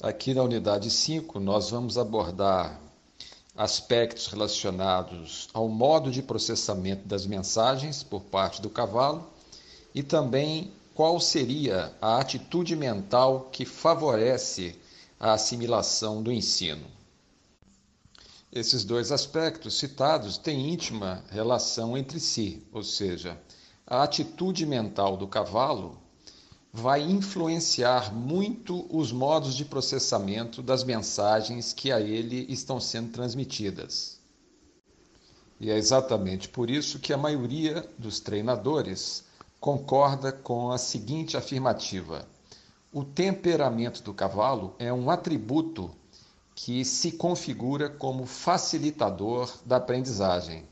Aqui na unidade 5, nós vamos abordar aspectos relacionados ao modo de processamento das mensagens por parte do cavalo e também qual seria a atitude mental que favorece a assimilação do ensino. Esses dois aspectos citados têm íntima relação entre si, ou seja, a atitude mental do cavalo vai influenciar muito os modos de processamento das mensagens que a ele estão sendo transmitidas. E é exatamente por isso que a maioria dos treinadores concorda com a seguinte afirmativa: o temperamento do cavalo é um atributo que se configura como facilitador da aprendizagem.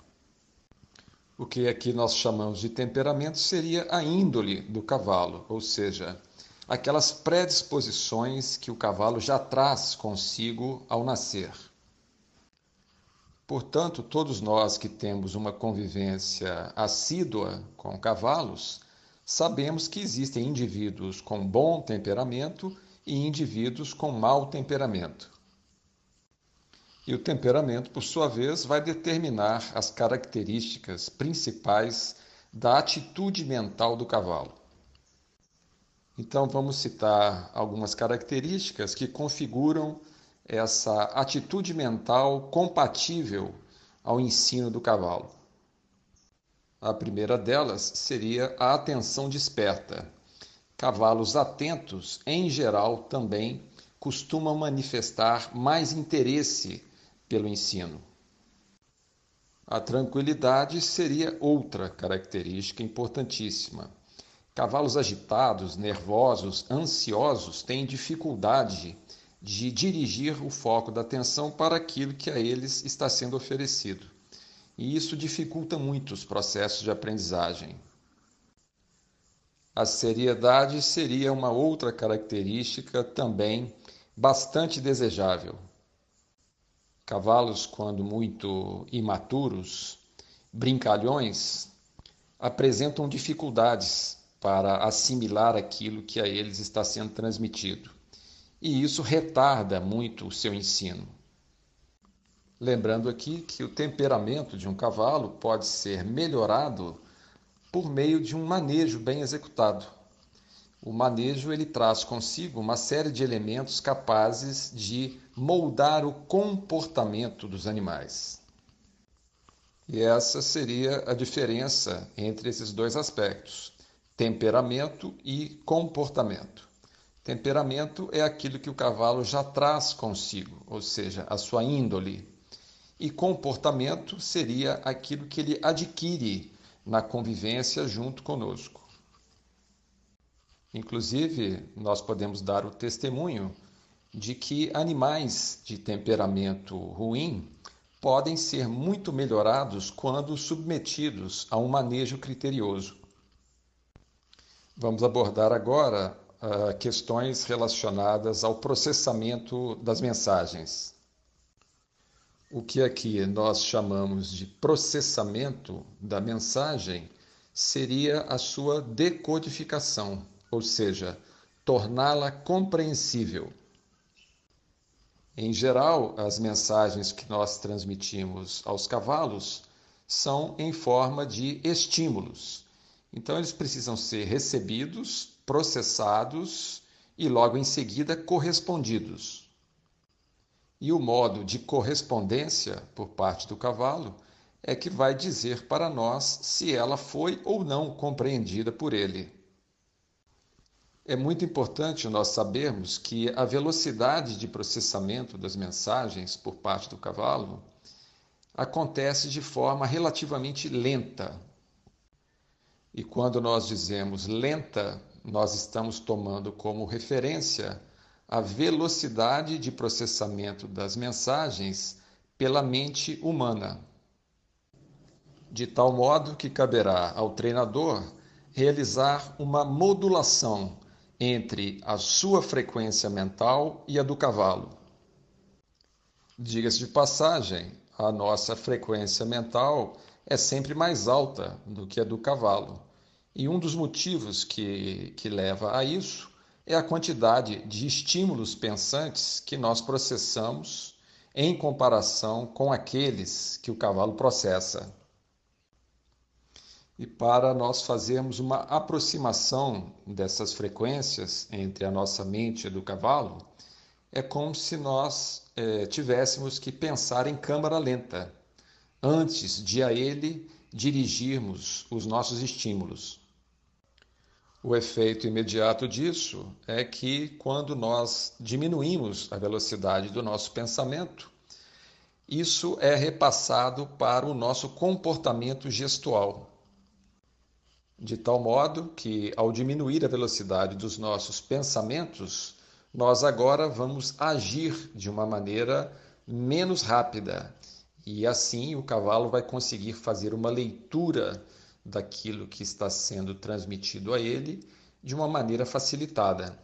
O que aqui nós chamamos de temperamento seria a índole do cavalo, ou seja, aquelas predisposições que o cavalo já traz consigo ao nascer. Portanto, todos nós que temos uma convivência assídua com cavalos, sabemos que existem indivíduos com bom temperamento e indivíduos com mau temperamento. E o temperamento, por sua vez, vai determinar as características principais da atitude mental do cavalo. Então, vamos citar algumas características que configuram essa atitude mental compatível ao ensino do cavalo. A primeira delas seria a atenção desperta. Cavalos atentos, em geral, também costumam manifestar mais interesse pelo ensino. A tranquilidade seria outra característica importantíssima. Cavalos agitados, nervosos, ansiosos têm dificuldade de dirigir o foco da atenção para aquilo que a eles está sendo oferecido. E isso dificulta muito os processos de aprendizagem. A seriedade seria uma outra característica também bastante desejável. Cavalos, quando muito imaturos, brincalhões, apresentam dificuldades para assimilar aquilo que a eles está sendo transmitido. E isso retarda muito o seu ensino. Lembrando aqui que o temperamento de um cavalo pode ser melhorado por meio de um manejo bem executado. O manejo ele traz consigo uma série de elementos capazes de moldar o comportamento dos animais. E essa seria a diferença entre esses dois aspectos: temperamento e comportamento. Temperamento é aquilo que o cavalo já traz consigo, ou seja, a sua índole. E comportamento seria aquilo que ele adquire na convivência junto conosco. Inclusive, nós podemos dar o testemunho de que animais de temperamento ruim podem ser muito melhorados quando submetidos a um manejo criterioso. Vamos abordar agora uh, questões relacionadas ao processamento das mensagens. O que aqui nós chamamos de processamento da mensagem seria a sua decodificação ou seja, torná-la compreensível. Em geral, as mensagens que nós transmitimos aos cavalos são em forma de estímulos. Então, eles precisam ser recebidos, processados e logo em seguida correspondidos. E o modo de correspondência por parte do cavalo é que vai dizer para nós se ela foi ou não compreendida por ele. É muito importante nós sabermos que a velocidade de processamento das mensagens por parte do cavalo acontece de forma relativamente lenta. E quando nós dizemos lenta, nós estamos tomando como referência a velocidade de processamento das mensagens pela mente humana. De tal modo que caberá ao treinador realizar uma modulação entre a sua frequência mental e a do cavalo. Diga-se de passagem, a nossa frequência mental é sempre mais alta do que a do cavalo. E um dos motivos que, que leva a isso é a quantidade de estímulos pensantes que nós processamos em comparação com aqueles que o cavalo processa. E para nós fazermos uma aproximação dessas frequências entre a nossa mente e do cavalo, é como se nós é, tivéssemos que pensar em câmara lenta, antes de a ele dirigirmos os nossos estímulos. O efeito imediato disso é que, quando nós diminuímos a velocidade do nosso pensamento, isso é repassado para o nosso comportamento gestual. De tal modo que, ao diminuir a velocidade dos nossos pensamentos, nós agora vamos agir de uma maneira menos rápida. E assim o cavalo vai conseguir fazer uma leitura daquilo que está sendo transmitido a ele de uma maneira facilitada.